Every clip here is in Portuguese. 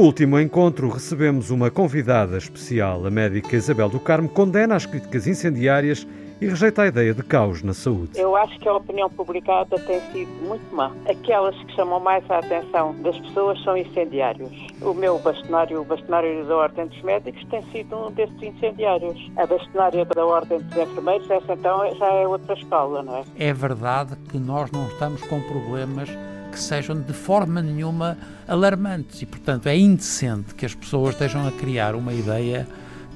último encontro recebemos uma convidada especial. A médica Isabel do Carmo condena as críticas incendiárias e rejeita a ideia de caos na saúde. Eu acho que a opinião publicada tem sido muito má. Aquelas que chamam mais a atenção das pessoas são incendiários. O meu bastonário, o bastonário da Ordem dos Médicos, tem sido um desses incendiários. A bastonária da Ordem dos Enfermeiros, essa então já é outra escola, não é? É verdade que nós não estamos com problemas que sejam de forma nenhuma alarmantes e, portanto, é indecente que as pessoas estejam a criar uma ideia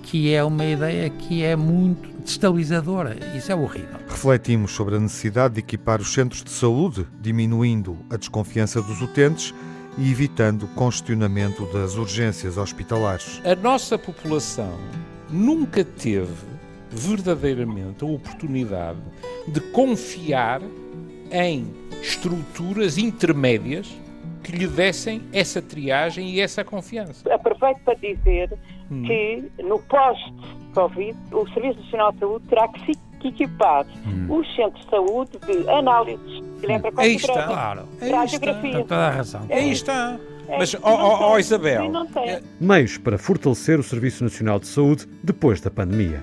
que é uma ideia que é muito destabilizadora. Isso é horrível. Refletimos sobre a necessidade de equipar os centros de saúde, diminuindo a desconfiança dos utentes e evitando o congestionamento das urgências hospitalares. A nossa população nunca teve verdadeiramente a oportunidade de confiar em estruturas intermédias que lhe dessem essa triagem e essa confiança. Aproveito para dizer hum. que no pós-Covid o Serviço Nacional de Saúde terá que se equipar hum. os centros de saúde de análises. Lembra hum. Aí está, claro. Aí está. Tem toda a razão. Aí está. É, Mas, ó oh, oh, Isabel. É... Meios para fortalecer o Serviço Nacional de Saúde depois da pandemia.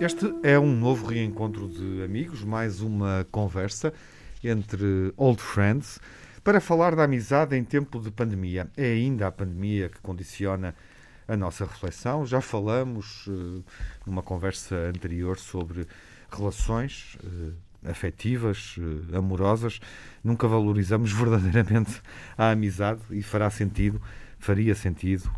Este é um novo reencontro de amigos, mais uma conversa entre old friends para falar da amizade em tempo de pandemia. É ainda a pandemia que condiciona a nossa reflexão. Já falamos uh, numa conversa anterior sobre relações uh, afetivas, uh, amorosas. Nunca valorizamos verdadeiramente a amizade e fará sentido, faria sentido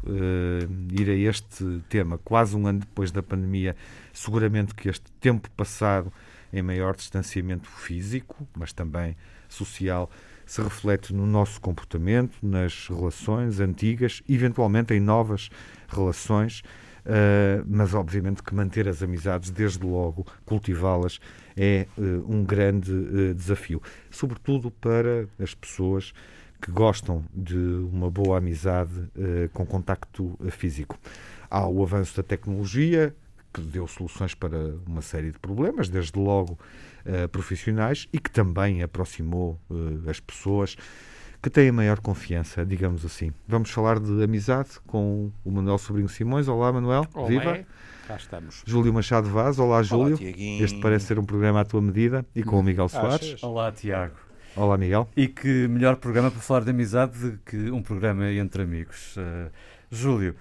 ir a este tema quase um ano depois da pandemia. Seguramente que este tempo passado em maior distanciamento físico, mas também social, se reflete no nosso comportamento, nas relações antigas, eventualmente em novas relações, uh, mas obviamente que manter as amizades, desde logo, cultivá-las, é uh, um grande uh, desafio, sobretudo para as pessoas que gostam de uma boa amizade com contacto físico. Há o avanço da tecnologia, que deu soluções para uma série de problemas, desde logo uh, profissionais, e que também aproximou uh, as pessoas que têm maior confiança, digamos assim. Vamos falar de amizade com o Manuel Sobrinho Simões. Olá, Manuel. Olá. Viva. Cá estamos. Júlio Machado Vaz. Olá, Júlio. Olá, este parece ser um programa à tua medida. E com o Miguel Soares. Achas? Olá, Tiago. Olá, Miguel. E que melhor programa para falar de amizade que um programa entre amigos. Uh, Júlio,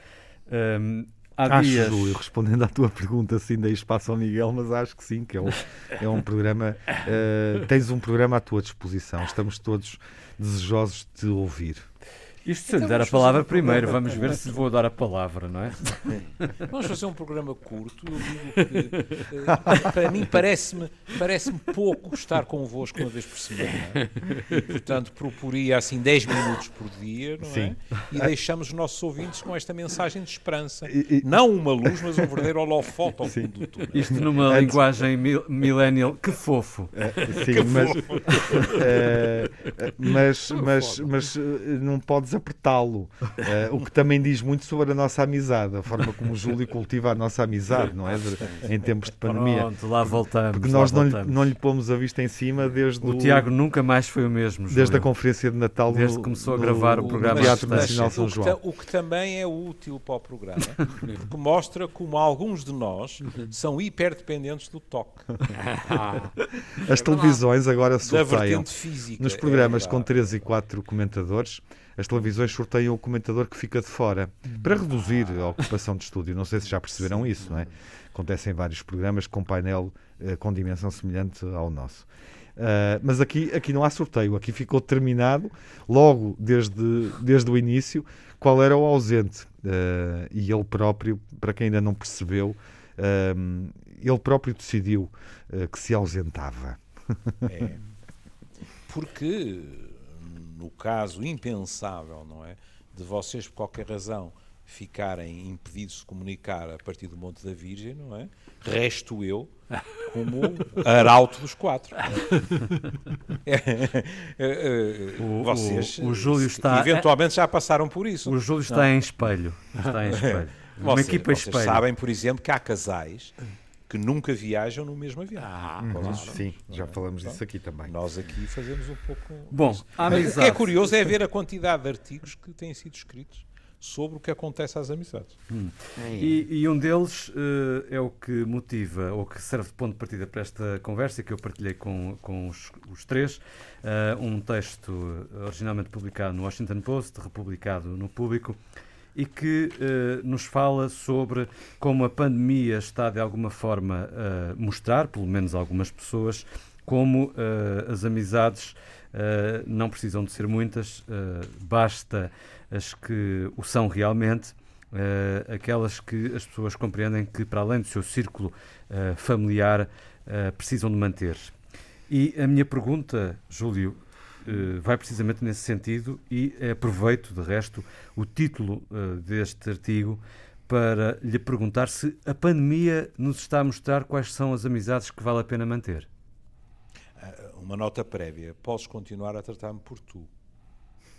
um, Há acho, dias... Júlio, respondendo à tua pergunta, sim, dei espaço ao Miguel, mas acho que sim, que é um, é um programa. Uh, tens um programa à tua disposição. Estamos todos desejosos de te ouvir. Isto se então, lhe der a palavra um primeiro, vamos ver se vou dar a palavra, não é? Vamos fazer um programa curto. Eu digo que, uh, para mim, parece-me parece pouco estar convosco uma vez por semana. E, portanto, proporia assim 10 minutos por dia, não é? Sim. é? E deixamos os nossos ouvintes com esta mensagem de esperança. E, e... Não uma luz, mas um verdadeiro holofote ao fundo do túnel. Isto numa Antes... linguagem millennial. Que fofo! É, sim, que mas, fofo. Uh, mas, mas, mas, mas apertá-lo. Uh, o que também diz muito sobre a nossa amizade, a forma como o Júlio cultiva a nossa amizade, não é? De, em tempos de pandemia. Pronto, lá voltamos. Porque nós não, voltamos. Lhe, não lhe pomos a vista em cima desde o. O Tiago nunca mais foi o mesmo. Júlio. Desde a conferência de Natal. Desde que começou a gravar o, o programa Teatro Nacional São João. O que também é útil para o programa, porque mostra como alguns de nós são hiperdependentes do toque. As televisões agora sorteiam nos programas é com 3 e 4 comentadores as televisões sorteiam o comentador que fica de fora para reduzir a ocupação de estúdio. Não sei se já perceberam isso, não é? Acontece em vários programas com painel uh, com dimensão semelhante ao nosso. Uh, mas aqui, aqui não há sorteio, aqui ficou determinado logo desde, desde o início qual era o ausente. Uh, e ele próprio, para quem ainda não percebeu, ele próprio decidiu que se ausentava. É. Porque no caso impensável, não é? De vocês, por qualquer razão, ficarem impedidos de comunicar a partir do Monte da Virgem, não é? Resto eu como arauto dos quatro. o, Vocês, o, o Júlio está, eventualmente já passaram por isso. O Júlio está não? em espelho. Está em espelho. Uma vocês, equipa vocês espelho. sabem, por exemplo, que há casais que nunca viajam no mesmo avião. Ah, claro. Sim, já falamos disso aqui também. Nós aqui fazemos um pouco. Bom, o que é curioso é ver a quantidade de artigos que têm sido escritos sobre o que acontece às amizades. Hum. E, e, um deles uh, é o que motiva, ou que serve de ponto de partida para esta conversa, que eu partilhei com, com os, os três, uh, um texto originalmente publicado no Washington Post, republicado no Público, e que uh, nos fala sobre como a pandemia está de alguma forma a mostrar, pelo menos algumas pessoas, como as amizades não precisam de ser muitas, basta as que o são realmente, uh, aquelas que as pessoas compreendem que, para além do seu círculo uh, familiar, uh, precisam de manter. E a minha pergunta, Júlio, vai precisamente nesse sentido e aproveito, de resto, o título deste artigo para lhe perguntar se a pandemia nos está a mostrar quais são as amizades que vale a pena manter. Uma nota prévia. Posso continuar a tratar-me por tu.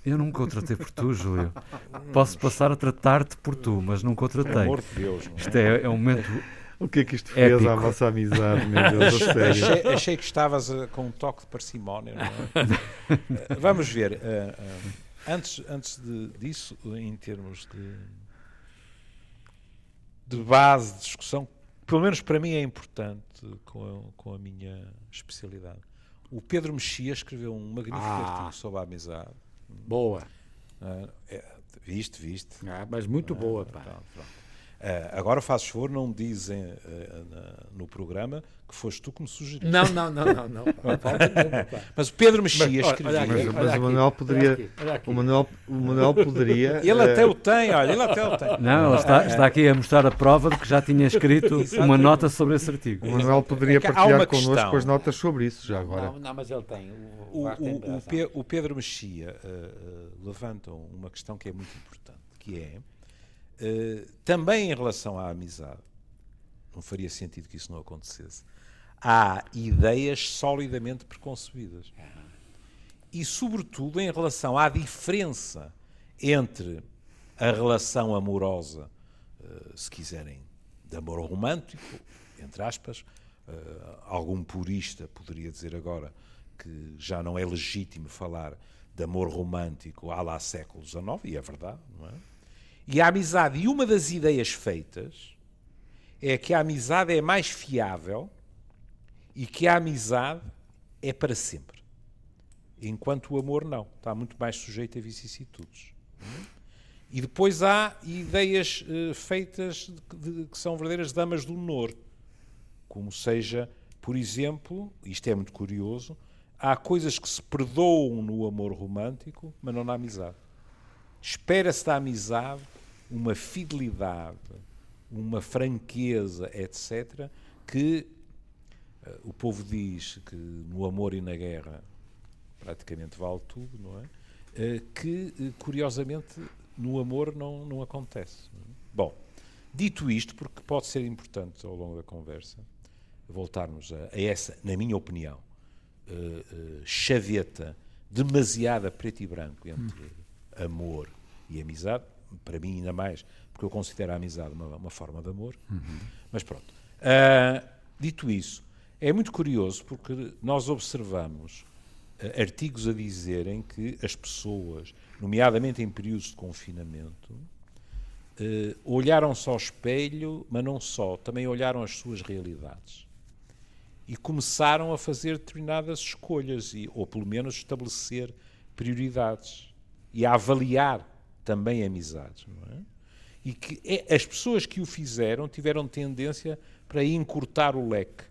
Eu nunca o tratei por tu, Júlio. Posso passar a tratar-te por tu, mas nunca o tratei. Pelo amor de Deus. Não é? Isto é, é um momento. O que é que isto fez épico. à vossa amizade, meu Deus, a sério? Achei, achei que estavas uh, com um toque de parcimónia, não é? uh, vamos ver. Uh, antes antes de, disso, em termos de, de base de discussão, pelo menos para mim é importante com a, com a minha especialidade. O Pedro Mexia escreveu um magnífico ah. artigo sobre a amizade Boa. Uh, é, viste, viste. Ah, mas muito boa, pá. Pronto, pronto. Uh, agora, fazes favor, não dizem uh, no programa que foste tu que me sugeriste. Não, não, não, não. não. mas o Pedro Mexias escrevia. Mas, mas o Manuel poderia. Aqui, aqui. O, Manuel, o Manuel poderia. Ele uh... até o tem, olha, ele até o tem. Não, ele está, está aqui a mostrar a prova de que já tinha escrito uma nota sobre esse artigo. O Manuel poderia é partilhar connosco com as notas sobre isso já agora. Não, não mas ele tem. O, o, o, o Pedro Mexia levanta uma questão que é muito importante, que é eh, também em relação à amizade, não faria sentido que isso não acontecesse, há ideias solidamente preconcebidas. E, sobretudo, em relação à diferença entre a relação amorosa, uh, se quiserem, de amor romântico, entre aspas, uh, algum purista poderia dizer agora que já não é legítimo falar de amor romântico há lá século XIX, e é verdade, não é? E a amizade. E uma das ideias feitas é que a amizade é mais fiável e que a amizade é para sempre. Enquanto o amor não, está muito mais sujeito a vicissitudes. E depois há ideias uh, feitas de, de, que são verdadeiras damas do honor, como seja, por exemplo, isto é muito curioso, há coisas que se perdoam no amor romântico, mas não na amizade. Espera-se da amizade uma fidelidade, uma franqueza, etc., que uh, o povo diz que no amor e na guerra praticamente vale tudo, não é? Uh, que, uh, curiosamente, no amor não, não acontece. Não é? Bom, dito isto, porque pode ser importante ao longo da conversa, voltarmos a, a essa, na minha opinião, chaveta demasiada preto e branco entre hum. amor e amizade, para mim ainda mais, porque eu considero a amizade uma, uma forma de amor. Uhum. Mas pronto. Uh, dito isso, é muito curioso porque nós observamos uh, artigos a dizerem que as pessoas, nomeadamente em períodos de confinamento, uh, olharam-se ao espelho, mas não só, também olharam as suas realidades. E começaram a fazer determinadas escolhas, e, ou pelo menos estabelecer prioridades e a avaliar também amizades, não é? E que é, as pessoas que o fizeram tiveram tendência para encurtar o leque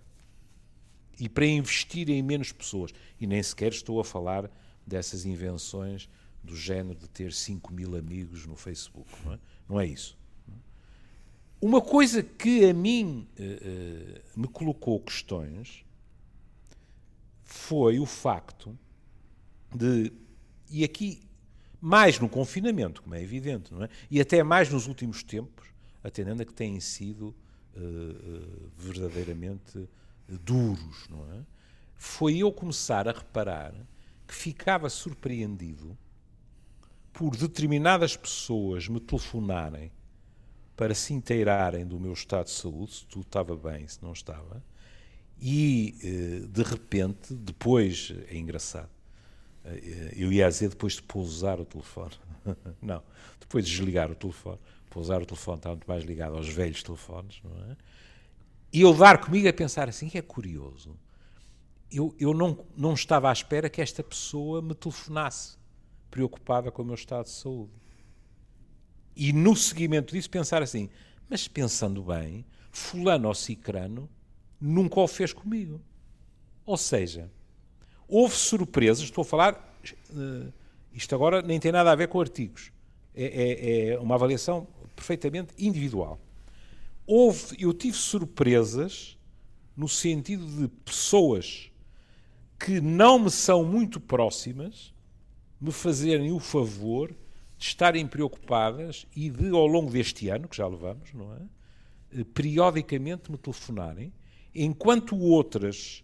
e para investir em menos pessoas. E nem sequer estou a falar dessas invenções do género de ter 5 mil amigos no Facebook. Não é, não é isso. Uma coisa que a mim uh, uh, me colocou questões foi o facto de e aqui, mais no confinamento, como é evidente, não é? e até mais nos últimos tempos, atendendo a que têm sido uh, verdadeiramente duros, não é? Foi eu começar a reparar que ficava surpreendido por determinadas pessoas me telefonarem para se inteirarem do meu estado de saúde, se tudo estava bem, se não estava, e eh, de repente, depois, é engraçado, eh, eu ia dizer depois de pousar o telefone, não, depois de desligar o telefone, pousar o telefone está muito mais ligado aos velhos telefones, não é? E eu dar comigo a pensar assim, que é curioso, eu, eu não, não estava à espera que esta pessoa me telefonasse preocupada com o meu estado de saúde. E no seguimento disso pensar assim, mas pensando bem, fulano ou cicrano nunca o fez comigo. Ou seja, houve surpresas, estou a falar, uh, isto agora nem tem nada a ver com artigos, é, é, é uma avaliação perfeitamente individual. Houve, eu tive surpresas no sentido de pessoas que não me são muito próximas me fazerem o favor de estarem preocupadas e de, ao longo deste ano, que já levamos, não é? Eh, periodicamente me telefonarem, enquanto outras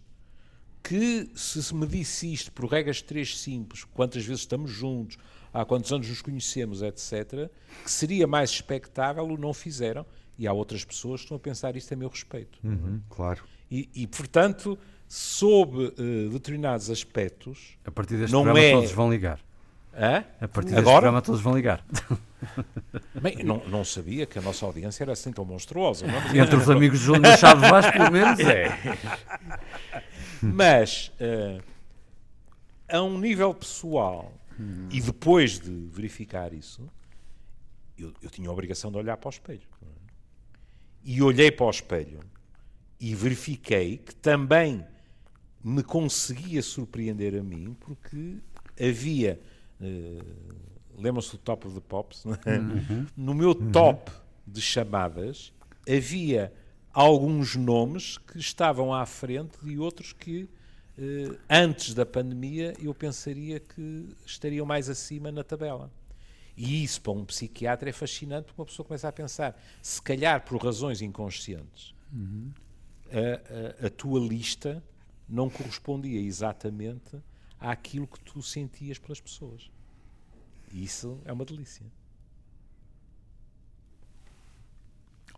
que, se me disse isto por regras três simples, quantas vezes estamos juntos, há quantos anos nos conhecemos, etc., que seria mais expectável, o não fizeram. E há outras pessoas que estão a pensar isto a meu respeito. Uhum, claro. E, e, portanto, sob uh, determinados aspectos. A partir deste não programa, é... todos vão ligar. Hã? A partir deste Agora? programa, todos vão ligar. Bem, não, não sabia que a nossa audiência era assim tão monstruosa. Não? Entre os amigos de Júlio Machado Vasco, pelo menos é. Mas, uh, a um nível pessoal, hum. e depois de verificar isso, eu, eu, tinha a obrigação de olhar para o espelho. E olhei para o espelho e verifiquei que também me conseguia surpreender a mim, porque havia. Uh, Lembram-se do Top of the Pops? É? Uhum. No meu uhum. top de chamadas havia alguns nomes que estavam à frente de outros que uh, antes da pandemia eu pensaria que estariam mais acima na tabela. E isso para um psiquiatra é fascinante porque uma pessoa começa a pensar, se calhar por razões inconscientes, uhum. a, a, a tua lista não correspondia exatamente àquilo que tu sentias pelas pessoas. E isso é uma delícia.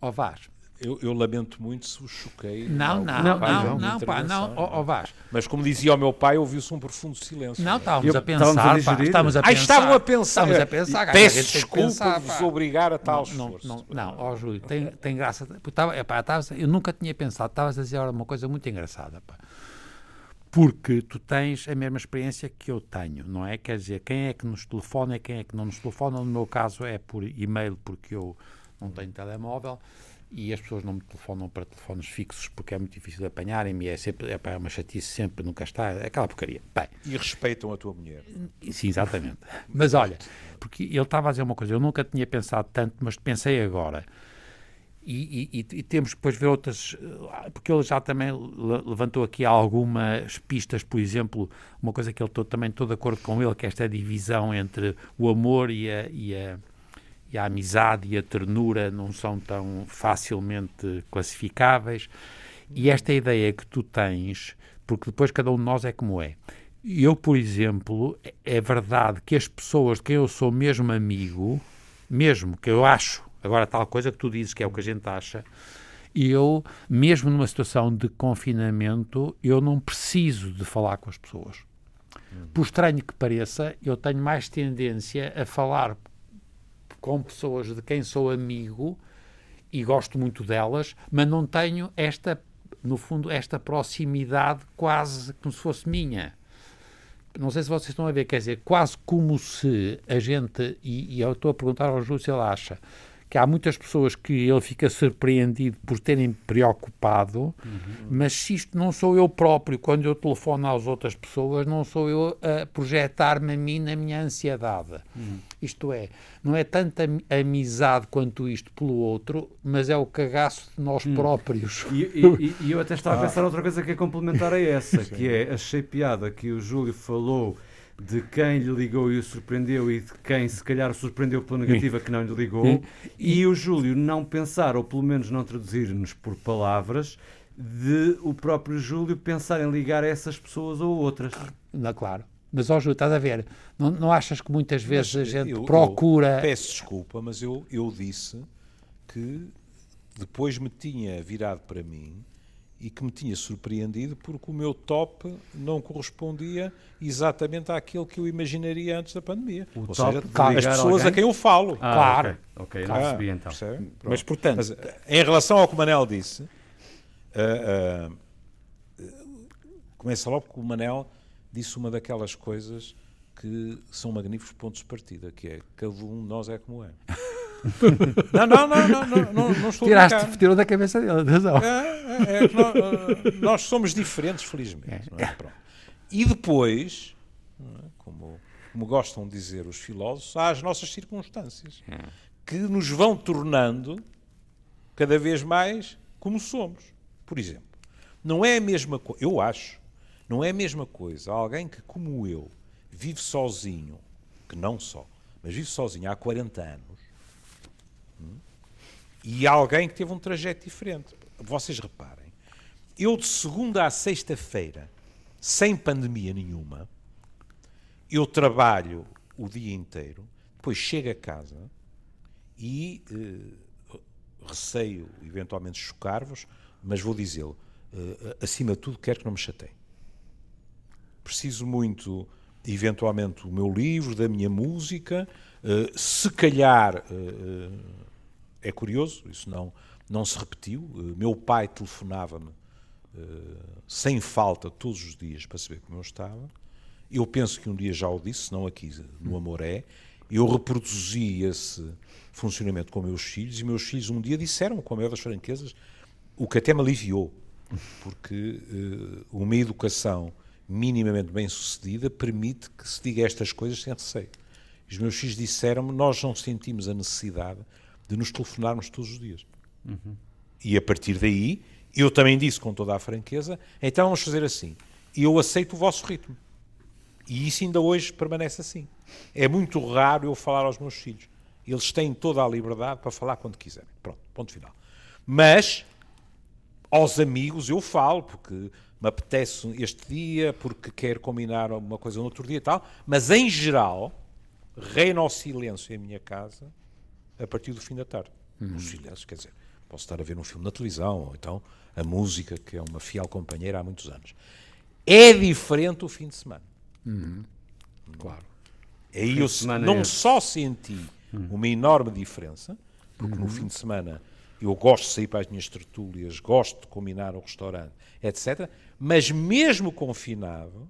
Ó Vaz. Eu, eu, lamento muito se o choquei. Não, não, não, não, não, pá, não, ó Vaz. Mas como dizia o meu pai, ouviu-se um profundo silêncio. Não, estávamos a pensar, estávamos a, pá, estávamos a pensar. Ah, estavam a pensar. Estávamos a pensar. Peço desculpa vos obrigar a tal não, esforço. Não, não, ó Júlio, tem, tem graça. Estava, epá, estava, eu nunca tinha pensado, estavas a dizer uma coisa muito engraçada, pá porque tu tens a mesma experiência que eu tenho, não é? Quer dizer, quem é que nos telefona e quem é que não nos telefona. No meu caso é por e-mail, porque eu não tenho telemóvel e as pessoas não me telefonam para telefones fixos porque é muito difícil de apanharem-me é sempre é, uma chatice sempre, nunca está, é aquela porcaria. Bem, e respeitam a tua mulher. Sim, exatamente. mas olha, porque ele estava a dizer uma coisa, eu nunca tinha pensado tanto, mas pensei agora. E, e, e, temos depois ver outras, porque ele já também levantou aqui algumas pistas, por exemplo, uma coisa que ele estou também todo de acordo com ele, que é esta divisão entre o amor e a, e a, e a amizade e a ternura não são tão facilmente classificáveis. E esta ideia que tu tens, porque depois cada um de nós é como é. Eu, por exemplo, é verdade que as pessoas de quem eu sou mesmo amigo, mesmo que eu acho Agora, tal coisa que tu dizes que é o que a gente acha, eu, mesmo numa situação de confinamento, eu não preciso de falar com as pessoas. Por estranho que pareça, eu tenho mais tendência a falar com pessoas de quem sou amigo e gosto muito delas, mas não tenho esta, no fundo, esta proximidade quase como se fosse minha. Não sei se vocês estão a ver, quer dizer, quase como se a gente, e, e eu estou a perguntar ao Júlio se ele acha, que há muitas pessoas que ele fica surpreendido por terem preocupado, uhum. mas se isto não sou eu próprio, quando eu telefono às outras pessoas, não sou eu a projetar-me a mim na minha ansiedade. Uhum. Isto é, não é tanta amizade quanto isto pelo outro, mas é o cagaço de nós uhum. próprios. E, e, e, eu até estava ah. a pensar outra coisa que é complementar a essa, que é achei piada que o Júlio falou de quem lhe ligou e o surpreendeu e de quem se calhar o surpreendeu pela negativa que não lhe ligou, e o Júlio não pensar, ou pelo menos não traduzir-nos por palavras, de o próprio Júlio pensar em ligar essas pessoas ou outras. Não, claro. Mas, ó Júlio, estás a ver, não, não achas que muitas vezes mas a gente eu, procura... Eu peço desculpa, mas eu, eu disse que depois me tinha virado para mim e que me tinha surpreendido porque o meu top não correspondia exatamente àquilo que eu imaginaria antes da pandemia. O Ou seja, as pessoas a quem eu falo. Ah, claro. Ok, okay não percebi então. Mas, portanto, Mas, em relação ao que o Manel disse, uh, uh, começa logo com o Manel disse uma daquelas coisas que são magníficos pontos de partida, que é cada um de nós é como é. Não, não, não, não, não, não, não estou Tiraste, a tirou da cabeça dele, razão. É, é, é nós, eh, nós, somos diferentes, felizmente. É? E depois, como, como gostam de dizer os filósofos, há as nossas circunstâncias é. que nos vão tornando cada vez mais como somos. Por exemplo, não é a mesma coisa, eu acho, não é a mesma coisa alguém que, como eu, vive sozinho, que não só, mas vive sozinho há 40 anos, e alguém que teve um trajeto diferente. Vocês reparem, eu de segunda a sexta-feira, sem pandemia nenhuma, eu trabalho o dia inteiro, depois chego a casa e eh, receio eventualmente chocar-vos, mas vou dizê-lo, eh, acima de tudo quero que não me chateiem preciso muito, eventualmente, o meu livro, da minha música. Uh, se calhar, uh, é curioso, isso não, não se repetiu. Uh, meu pai telefonava-me sem falta todos os dias para saber como eu estava. Eu penso que um dia já o disse, não aqui no Amoré. Eu reproduzi esse funcionamento com meus filhos e meus filhos um dia disseram, com a maior das franquezas, o que até me aliviou, porque uma educação minimamente bem sucedida permite que se diga estas coisas sem receio. Os meus filhos disseram-me: Nós não sentimos a necessidade de nos telefonarmos todos os dias. Uhum. E a partir daí, eu também disse com toda a franqueza: Então vamos fazer assim. Eu aceito o vosso ritmo. E isso ainda hoje permanece assim. É muito raro eu falar aos meus filhos. Eles têm toda a liberdade para falar quando quiserem. Pronto, ponto final. Mas aos amigos eu falo, porque me apetece este dia porque quero combinar uma coisa no outro dia e tal, mas em geral reina o silêncio em minha casa a partir do fim da tarde. Uhum. O silêncio, quer dizer, posso estar a ver um filme na televisão, ou então a música, que é uma fiel companheira há muitos anos. É diferente o fim de semana. Uhum. Claro. Aí eu não é... só senti uhum. uma enorme diferença, porque no uhum. fim de semana eu gosto de sair para as minhas tertúlias, gosto de combinar o restaurante, etc. Mas mesmo confinado,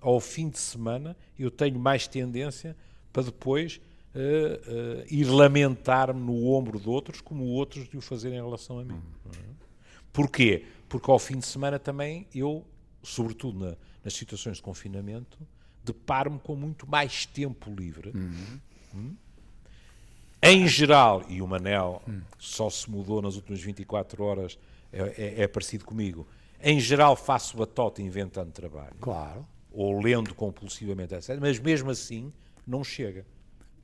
ao fim de semana, eu tenho mais tendência para depois uh, uh, ir lamentar-me no ombro de outros, como outros de o fazerem em relação a mim. Uhum. Porquê? Porque ao fim de semana também eu, sobretudo na, nas situações de confinamento, deparo-me com muito mais tempo livre. Uhum. Hum? Em geral, e o Manel hum. só se mudou nas últimas 24 horas, é, é, é parecido comigo. Em geral, faço batota inventando trabalho. Claro. Ou lendo compulsivamente, etc. Mas mesmo assim, não chega.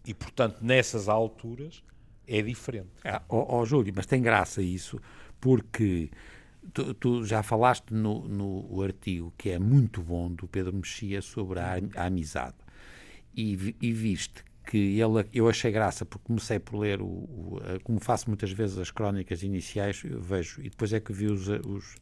E, portanto, nessas alturas, é diferente. Ó, Júlio, mas tem graça isso, porque tu, tu já falaste no, no, artigo que é muito bom do Pedro Mexia sobre a, a amizade. E, e viste que ele, eu achei graça porque comecei por ler, o, o, como faço muitas vezes as crónicas iniciais, vejo, e depois é que vi os, os,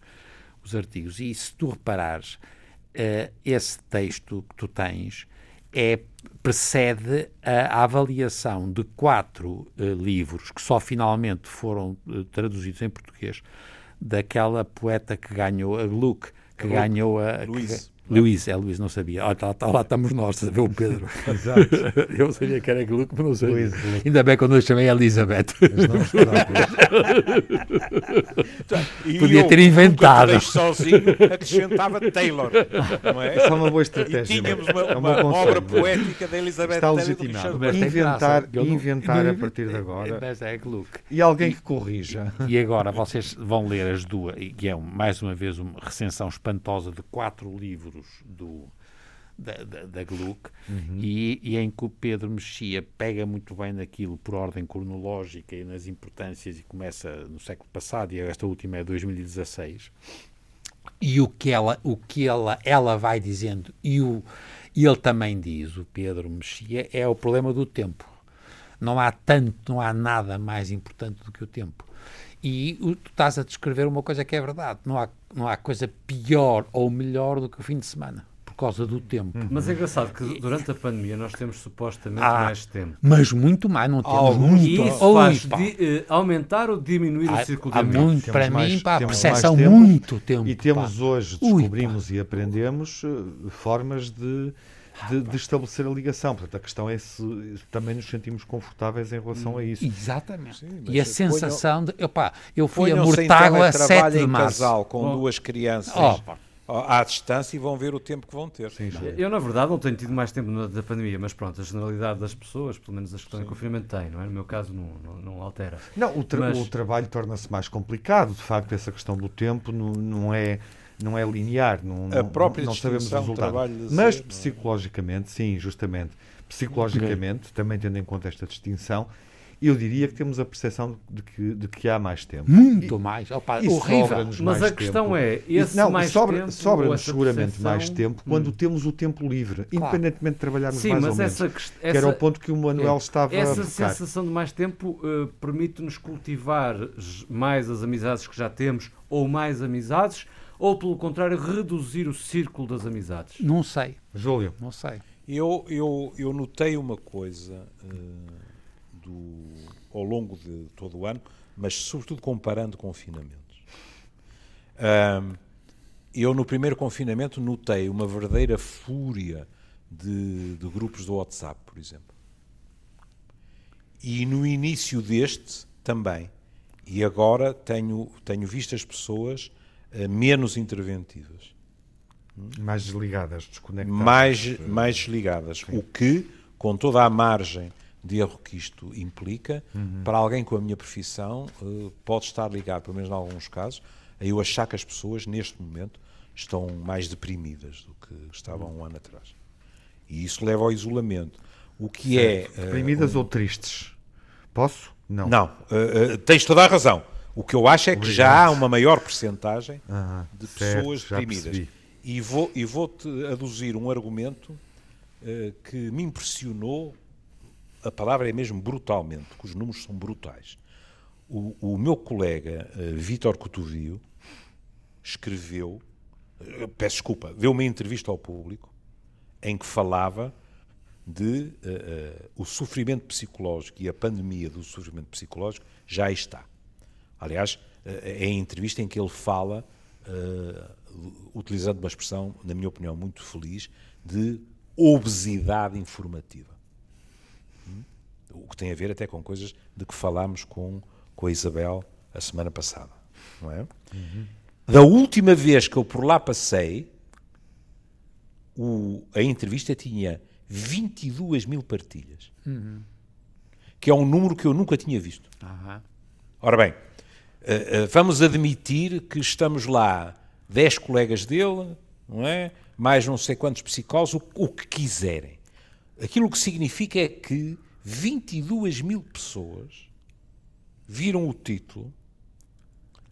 os artigos. E se tu reparares, uh, esse texto que tu tens é, precede a, a avaliação de quatro uh, livros que só finalmente foram uh, traduzidos em português daquela poeta que ganhou, a Gluck, que ganhou a... Luís. Luís, é Luís, não sabia. Olha, tá, tá, lá estamos nós, a ver o Pedro. Exato. Eu sabia que era Gluck, mas não sabia. Luís, Ainda bem quando eu chamei a Elizabeth. Podia ter inventado. sozinho, acrescentava Taylor. Não é? Isso é uma boa estratégia. E tínhamos uma, é uma, uma obra poética da Elizabeth Está legitimado. Mas inventar, inventar a partir de agora. Mas é Gluck. E alguém que corrija. E agora vocês vão ler as duas, que é mais uma vez uma recensão espantosa de quatro livros livros do, da, da, da Gluck, uhum. e, e, em que o Pedro Mexia pega muito bem naquilo por ordem cronológica e nas importâncias, e começa no século passado, e esta última é 2016, e o que ela, o que ela, ela vai dizendo, e, o, e ele também diz, o Pedro Mexia, é o problema do tempo. Não há tanto, não há nada mais importante do que o tempo. E tu estás a descrever uma coisa que é verdade. Não há, não há coisa pior ou melhor do que o fim de semana por causa do tempo. Uhum. Mas é engraçado que durante a pandemia nós temos supostamente ah, mais tempo. Mas muito mais, não temos Alguns muito. E isso faz di, uh, aumentar ou diminuir há, o ciclo de tempo? Muito, para mais, mim, para a percepção, tempo, muito tempo. E temos pá. hoje, descobrimos Ui, e aprendemos uh, formas de de, de, estabelecer a ligação. Portanto, a questão é se também nos sentimos confortáveis em relação a isso. Exatamente. Sim, e a sensação de. Opa, eu fui a Mortágua a 7 de março. casal com oh. duas crianças. Oh, à distância e vão ver o tempo que vão ter. Sim, sim. Eu, na verdade, não tenho tido mais tempo na, da pandemia, mas pronto, a generalidade das pessoas, pelo menos as que estão em confinamento, tem, não é? No meu caso, não, não, não altera. Não, o, tra mas... o trabalho torna-se mais complicado, de facto, essa questão do tempo não, não é não é linear, não, a própria não sabemos o resultado. Mas ser, psicologicamente, sim, justamente, psicologicamente, okay. também tendo em conta esta distinção, eu diria que temos a percepção de que, de que há mais tempo. Muito e, mais. Opa, e horrível. Mas a questão tempo. é, esse não, mais sobra, tempo... Sobra-nos seguramente percepção... mais tempo quando hum. temos o tempo livre, claro. independentemente de trabalharmos Sim, mais mas ou menos. Essa, essa, que era o ponto que o Manuel é, estava essa a Essa sensação de mais tempo uh, permite-nos cultivar mais as amizades que já temos ou mais amizades ou, pelo contrário, reduzir o círculo das amizades? Não sei. Júlio? Não sei. Eu, eu, eu notei uma coisa uh, do, ao longo de todo o ano, mas sobretudo comparando confinamentos. Uh, eu, no primeiro confinamento, notei uma verdadeira fúria de, de grupos do WhatsApp, por exemplo. E no início deste também. E agora tenho, tenho visto as pessoas menos interventivas. Mais desligadas, desconectadas. Mais, mais desligadas. Sim. O que, com toda a margem de erro que isto implica, uhum. para alguém com a minha profissão, eh, pode estar ligado, pelo menos em alguns casos, a eu achar que as pessoas, neste momento, estão mais deprimidas do que estavam um ano atrás. E isso leva ao isolamento. O que é. Deprimidas uh, um... ou tristes? Posso? Não. Não, uh, uh, tens toda a razão. O que eu acho é que já há uma maior percentagem ah, de pessoas certo, deprimidas. E vou, e vou-te aduzir um argumento uh, que me impressionou, a palavra é mesmo brutalmente, porque os números são brutais. O, o meu colega uh, Vítor Cotovio escreveu, uh, peço desculpa, deu uma entrevista ao público em que falava de o sofrimento psicológico e a pandemia do sofrimento psicológico já está. Aliás, eh, é a entrevista em que ele fala, uh, utilizando uma expressão, na minha opinião, muito feliz, de obesidade informativa. Hum? O que tem a ver até com coisas de que falámos com, com a Isabel a semana passada. Não é? Uhum. Da última vez que eu por lá passei, o, a entrevista tinha 22 mil partilhas. Uhum. Que é um número que eu nunca tinha visto. Uhum. Ora bem, vamos admitir que estamos lá 10 colegas dele, não é? mais não sei quantos psicólogos, o, o que quiserem. Aquilo que significa é que 22 mil pessoas viram o título,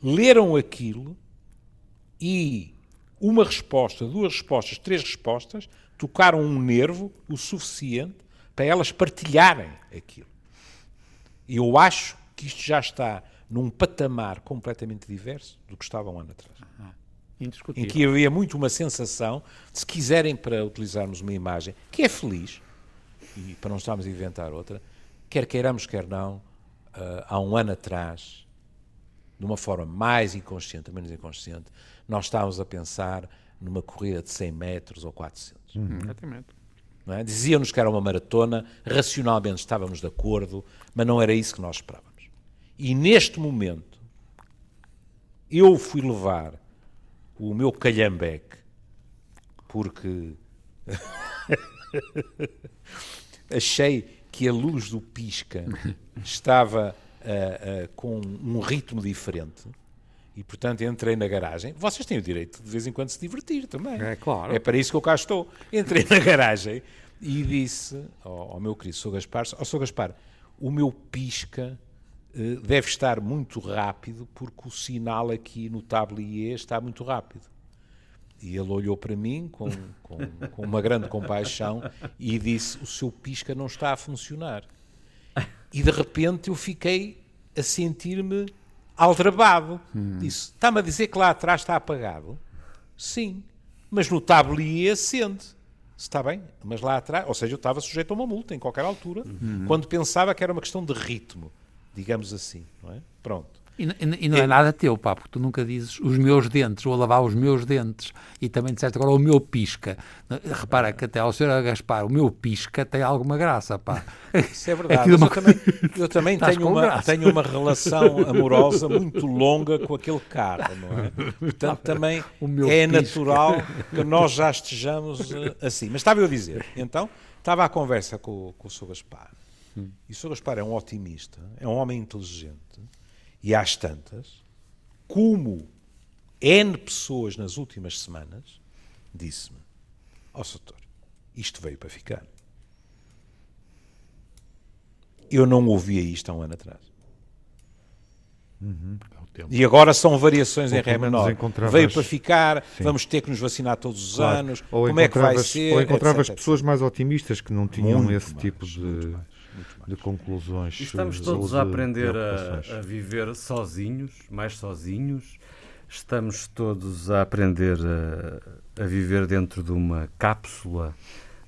leram aquilo e uma resposta, duas respostas, três respostas, tocaram um nervo o suficiente para elas partilharem aquilo. E eu acho que isto já está num patamar completamente diverso do que estava um ano atrás. Ah, em que havia muito uma sensação, se quiserem para utilizarmos uma imagem que é feliz, e para não estarmos a inventar outra, quer queiramos, quer não, uh, há um ano atrás, de uma forma mais inconsciente ou menos inconsciente, nós estávamos a pensar numa corrida de 100 metros ou 400. Uhum. Exatamente. É? Diziam-nos que era uma maratona, racionalmente estávamos de acordo, mas não era isso que nós esperávamos. E neste momento, eu fui levar o meu calhambeque, porque achei que a luz do pisca estava uh, uh, com um ritmo diferente E, portanto, entrei na garagem. Vocês têm o direito de, vez em quando se divertir também. É claro. É para isso que eu cá estou. Entrei na garagem e disse ao, ao meu querido Sr. Gaspar, ó Sr. Gaspar, o meu pisca deve estar muito rápido porque o sinal aqui no tablier está muito rápido. E ele olhou para mim com, com, com uma grande compaixão e disse, o seu pisca não está a funcionar. E de repente eu fiquei a sentir-me aldrabado. Hum. Disse: Está-me a dizer que lá atrás está apagado? Sim, mas no tablier acende. Está bem, mas lá atrás, ou seja, eu estava sujeito a uma multa em qualquer altura, uhum. quando pensava que era uma questão de ritmo, digamos assim, não é? Pronto. E, e, e não é, é, nada teu, pá, porque tu nunca dizes os meus dentes, ou a lavar os meus dentes, e também disseste agora o meu pisca. Repara que até ao senhor Gaspar, o meu pisca tem alguma graça, pá. Isso é verdade. É uma... Eu também, eu também tenho, uma, tenho uma relação amorosa muito longa com aquele carro, não é? Portanto, também é pisca. natural que nós já estejamos eh, assim. Mas estava eu a dizer, então, estava a conversa com, com o Sr. Gaspar, hum. e o Sr. Gaspar é um otimista, é um homem inteligente, e às tantas, como N pessoas nas últimas semanas, disse-me: Ó oh, Soutor, isto veio para ficar. Eu não ouvia isto há um ano atrás. Uhum. É e agora são variações ou em ré menor. Veio para ficar, Sim. vamos ter que nos vacinar todos os claro. anos, ou como é que vai ser? Ou encontravas pessoas mais otimistas que não tinham muito esse mais, tipo de de conclusões. E estamos todos a aprender a, a, viver sozinhos, mais sozinhos. Estamos todos a aprender a, a viver dentro de uma cápsula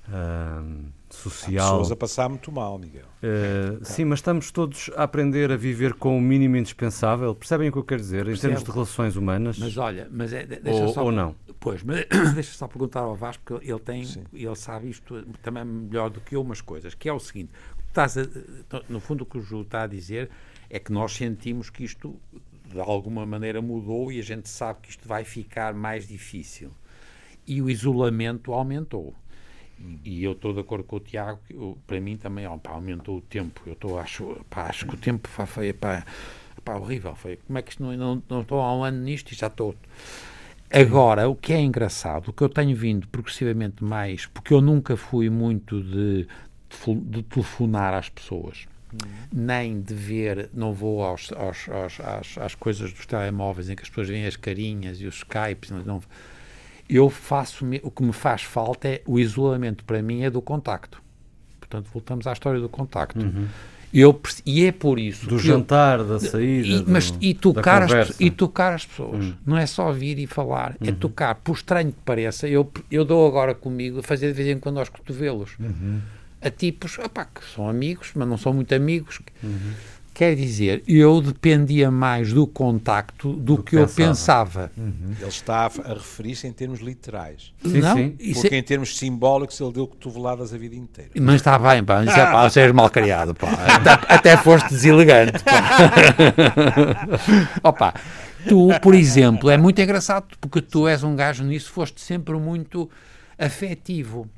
uh, social. Há pessoas a passar muito mal, Miguel. Uh, sim, mas estamos todos a aprender a viver com o mínimo indispensável. Percebem o que eu quero dizer? Percebo. Em termos de relações humanas? Mas olha, mas é, ou, só, ou não? Pois, mas deixa só perguntar ao Vasco, porque ele tem, ele sabe isto também melhor do que eu umas coisas, que é o seguinte, estás a, no fundo, o que o Ju está a dizer é que nós sentimos que isto, de alguma maneira, mudou e a gente sabe que isto vai ficar mais difícil. E o isolamento aumentou. E eu estou de acordo com o Tiago, eu, para mim também aumentou o tempo. Eu estou, acho, acho que o tempo foi pá, pá, horrível. Foi, como é que isto não, não, não estou há um ano nisto e já estou. Agora, o que é engraçado, o que eu tenho vindo progressivamente mais, porque eu nunca fui muito de de telefonar às pessoas. Hum. Nem de ver, não vou aos, aos, aos, às, às coisas dos telemóveis em que as pessoas veem as carinhas e os Skypes. Não, eu faço, o que me faz falta é o isolamento para mim é do contacto. Portanto, voltamos à história do contacto. Uhum. Eu, e é por isso. Do jantar, eu, da saída. E, mas, do, e, tocar as, e tocar as pessoas. Uhum. Não é só vir e falar, é uhum. é tocar. Por estranho que pareça, eu, eu dou agora comigo a fazer de vez em quando aos cotovelos. Uhum a tipos opá, que são amigos, mas não são muito amigos. Uhum. Quer dizer, eu dependia mais do contacto do, do que, que, eu pensava. Uhum. Ele está a, referir-se em termos literais. Sim, não, sim. Porque é... em termos simbólicos ele deu cotoveladas a vida inteira. Mas está bem, pá. Isso é, pá, você és mal criado, pá. Até, até foste deselegante, pá. Opa, tu, por exemplo, é muito engraçado porque tu és um gajo nisso, foste sempre muito afetivo.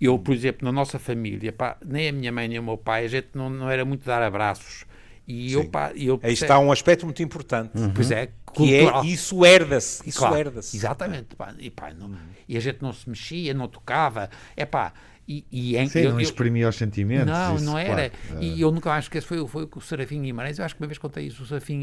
Eu, por exemplo, na nossa família, pá, nem a minha mãe nem o meu pai, a gente não, não era muito dar abraços. E eu, pá, eu Aí está um aspecto muito importante. Uhum. Pois é, que é isso herda-se. Isso claro, herda-se. Exatamente. Pá, e, pá, não, uhum. e a gente não se mexia, não tocava. É pá, e, e em, Sim, eu, não exprimia os sentimentos. Não, isso, não era. Claro. E eu nunca mais esqueço, foi, foi com o Serafim Guimarães. Eu acho que uma vez contei isso. O Serafim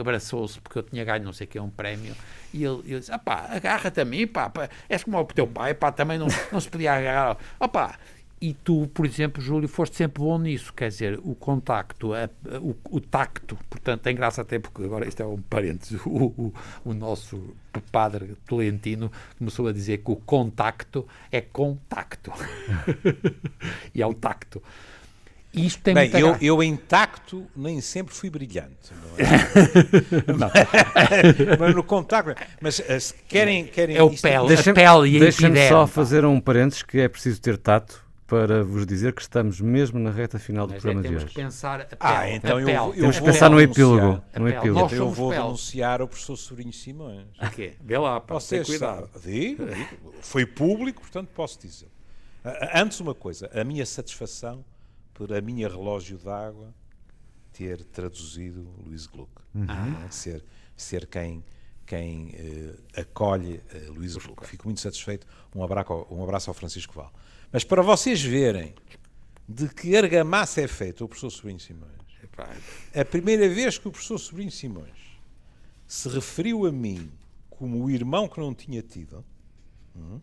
abraçou-se porque eu tinha ganho não sei o que, um prémio. E ele, ele disse: pá, agarra-te a mim, pá, pá, és como o teu pai, pá, também não, não se podia agarrar. Opá, e tu, por exemplo, Júlio, foste sempre bom nisso, quer dizer, o contacto, a, o, o, tacto, portanto, tem graça até porque agora isto é um parênteses, o, o, o, nosso padre Tolentino começou a dizer que o contacto é contacto, e é o tacto. E isto tem Bem, eu, eu em tacto nem sempre fui brilhante. Não é? mas no contacto. Mas eh, se querem, querem. É o pele, deixa, a pele e a só fazer um parênteses que é preciso ter tato para vos dizer que estamos mesmo na reta final do Mas programa é, de hoje. Que pensar a pele, ah, então eu, eu, eu vou pensar no epílogo. No epílogo. Então eu vou pele. denunciar ao professor Sobrinho Simões. O quê? Vê lá, pá, Vocês cuidado. Digo, digo, foi público, portanto posso dizer. Antes uma coisa, a minha satisfação por a minha relógio d'água ter traduzido Luís Gluck. Uhum. Ser ser quem, quem uh, acolhe uh, Luísa Fico muito satisfeito. Um abraço, um abraço ao Francisco Val. Mas para vocês verem de que argamassa é feito o professor Sobrinho Simões, a primeira vez que o professor Sobrinho Simões se referiu a mim como o irmão que não tinha tido, hum,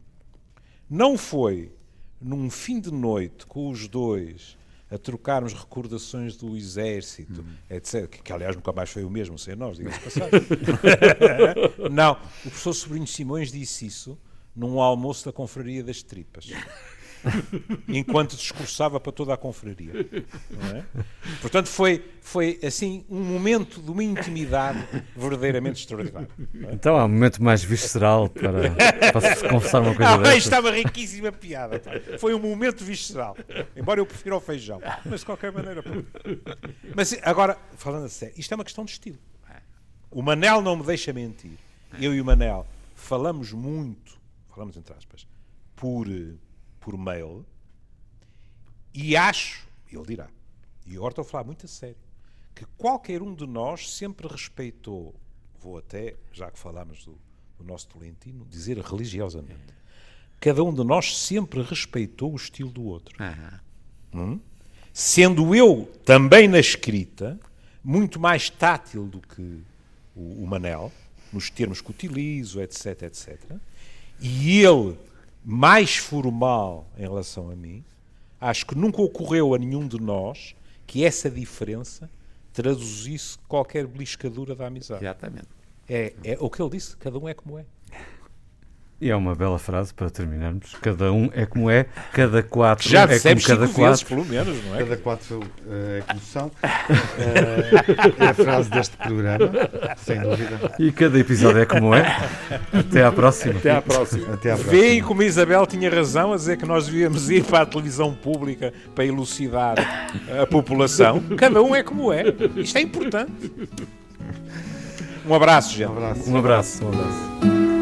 não foi num fim de noite com os dois a trocarmos recordações do exército, uhum. etc. Que, que, aliás nunca mais foi o mesmo sem nós, diga-se passagem. não, o professor Sobrinho Simões disse isso num almoço da Confraria das Tripas. enquanto discursava para toda a confraria. É? Portanto, foi, foi assim um momento de uma intimidade verdadeiramente extraordinária. É? Então há um momento mais visceral para, para se confessar uma coisa dessas. Estava riquíssima piada. Pá. Foi um momento visceral. Embora eu prefira o feijão. Mas de qualquer maneira. Pá. Mas agora, falando a sério, isto é uma questão de estilo. O Manel não me deixa mentir. Eu e o Manel falamos muito, falamos entre aspas, por por mail e acho, ele dirá, e agora estou a falar muito a sério, que qualquer um de nós sempre respeitou, vou até, já que falámos do, do nosso Tolentino, dizer religiosamente, cada um de nós sempre respeitou o estilo do outro. Hum? Sendo eu, também na escrita, muito mais tátil do que o, o Manel, nos termos que utilizo, etc, etc. E ele mais formal em relação a mim, acho que nunca ocorreu a nenhum de nós que essa diferença traduzisse qualquer beliscadura da amizade. Exatamente. É, é o que ele disse, cada um é como é. E é uma bela frase para terminarmos. Cada um é como é, cada quatro Já é como cada quatro. Vezes, pelo menos, não é? Cada quatro uh, é como são. Uh, é a frase deste programa, sem dúvida. E cada episódio é como é. Até à próxima. Até à próxima. Até à próxima. Vêem como a Isabel tinha razão a dizer que nós devíamos ir para a televisão pública para elucidar a população. Cada um é como é. Isto é importante. Um abraço, gente. Um abraço. Um abraço. Um abraço.